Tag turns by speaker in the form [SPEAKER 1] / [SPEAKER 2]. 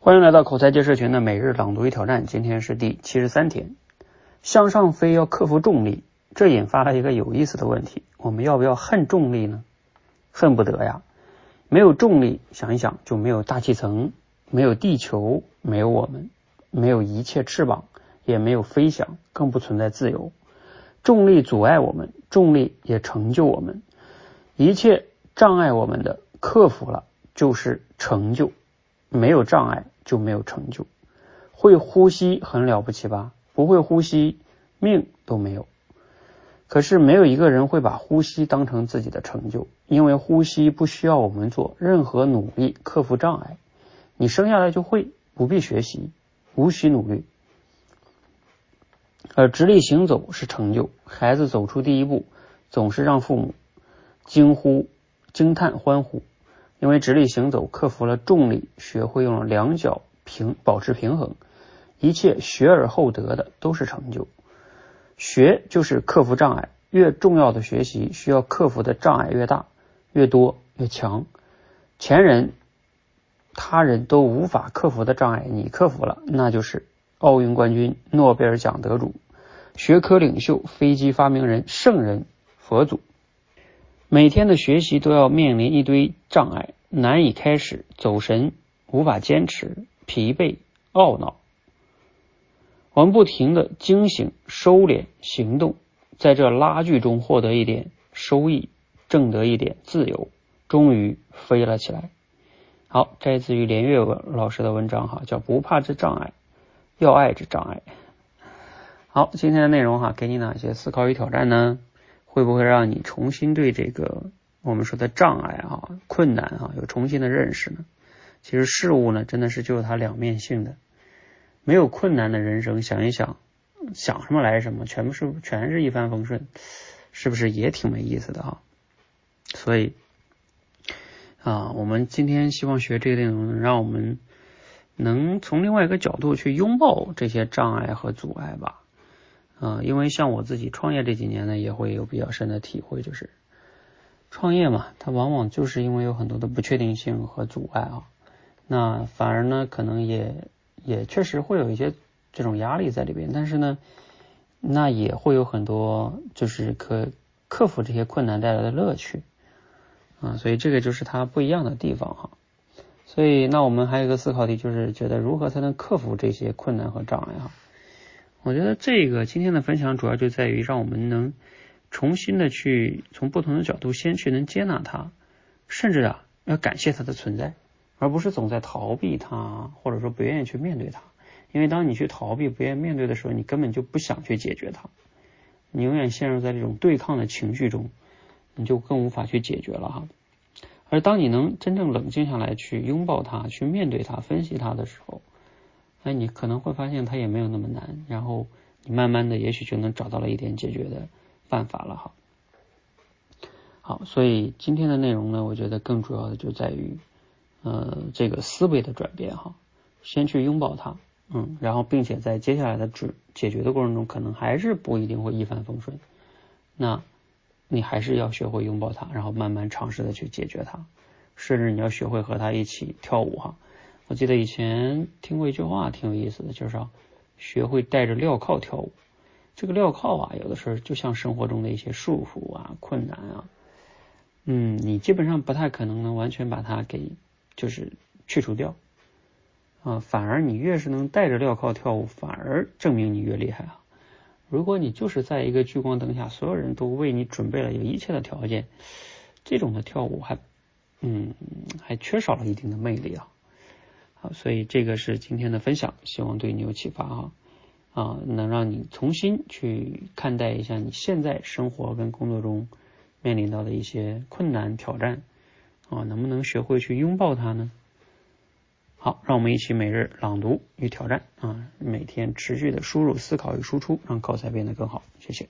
[SPEAKER 1] 欢迎来到口才界社群的每日朗读与挑战，今天是第七十三天。向上飞要克服重力，这引发了一个有意思的问题：我们要不要恨重力呢？恨不得呀！没有重力，想一想就没有大气层，没有地球，没有我们，没有一切翅膀，也没有飞翔，更不存在自由。重力阻碍我们，重力也成就我们。一切障碍我们的，克服了就是成就。没有障碍就没有成就。会呼吸很了不起吧？不会呼吸，命都没有。可是没有一个人会把呼吸当成自己的成就，因为呼吸不需要我们做任何努力克服障碍，你生下来就会，不必学习，无需努力。而直立行走是成就，孩子走出第一步，总是让父母惊呼、惊叹、欢呼。因为直立行走克服了重力，学会用两脚平保持平衡，一切学而后得的都是成就。学就是克服障碍，越重要的学习需要克服的障碍越大、越多、越强。前人、他人都无法克服的障碍，你克服了，那就是奥运冠军、诺贝尔奖得主、学科领袖、飞机发明人、圣人、佛祖。每天的学习都要面临一堆障碍，难以开始，走神，无法坚持，疲惫，懊恼。我们不停的惊醒、收敛、行动，在这拉锯中获得一点收益，挣得一点自由，终于飞了起来。好，摘自于连岳文老师的文章哈，叫《不怕之障碍，要爱之障碍》。好，今天的内容哈，给你哪些思考与挑战呢？会不会让你重新对这个我们说的障碍啊、困难啊有重新的认识呢？其实事物呢，真的是就有它两面性的。没有困难的人生，想一想，想什么来什么，全部是全是一帆风顺，是不是也挺没意思的哈？所以啊，我们今天希望学这个内容，让我们能从另外一个角度去拥抱这些障碍和阻碍吧。啊，因为像我自己创业这几年呢，也会有比较深的体会，就是创业嘛，它往往就是因为有很多的不确定性和阻碍啊，那反而呢，可能也也确实会有一些这种压力在里边，但是呢，那也会有很多就是可克服这些困难带来的乐趣啊，所以这个就是它不一样的地方哈。所以那我们还有一个思考题，就是觉得如何才能克服这些困难和障碍哈？我觉得这个今天的分享主要就在于让我们能重新的去从不同的角度先去能接纳它，甚至啊要感谢它的存在，而不是总在逃避它，或者说不愿意去面对它。因为当你去逃避、不愿意面对的时候，你根本就不想去解决它，你永远陷入在这种对抗的情绪中，你就更无法去解决了哈。而当你能真正冷静下来，去拥抱它、去面对它、分析它的时候，那你可能会发现它也没有那么难，然后你慢慢的也许就能找到了一点解决的办法了哈。好，所以今天的内容呢，我觉得更主要的就在于呃这个思维的转变哈，先去拥抱它，嗯，然后并且在接下来的解解决的过程中，可能还是不一定会一帆风顺，那你还是要学会拥抱它，然后慢慢尝试的去解决它，甚至你要学会和它一起跳舞哈。我记得以前听过一句话，挺有意思的，就是学会带着镣铐跳舞。这个镣铐啊，有的时候就像生活中的一些束缚啊、困难啊，嗯，你基本上不太可能能完全把它给就是去除掉啊。反而你越是能带着镣铐跳舞，反而证明你越厉害啊。如果你就是在一个聚光灯下，所有人都为你准备了有一切的条件，这种的跳舞还嗯还缺少了一定的魅力啊。好，所以这个是今天的分享，希望对你有启发哈啊，能让你重新去看待一下你现在生活跟工作中面临到的一些困难挑战啊，能不能学会去拥抱它呢？好，让我们一起每日朗读与挑战啊，每天持续的输入、思考与输出，让高才变得更好。谢谢。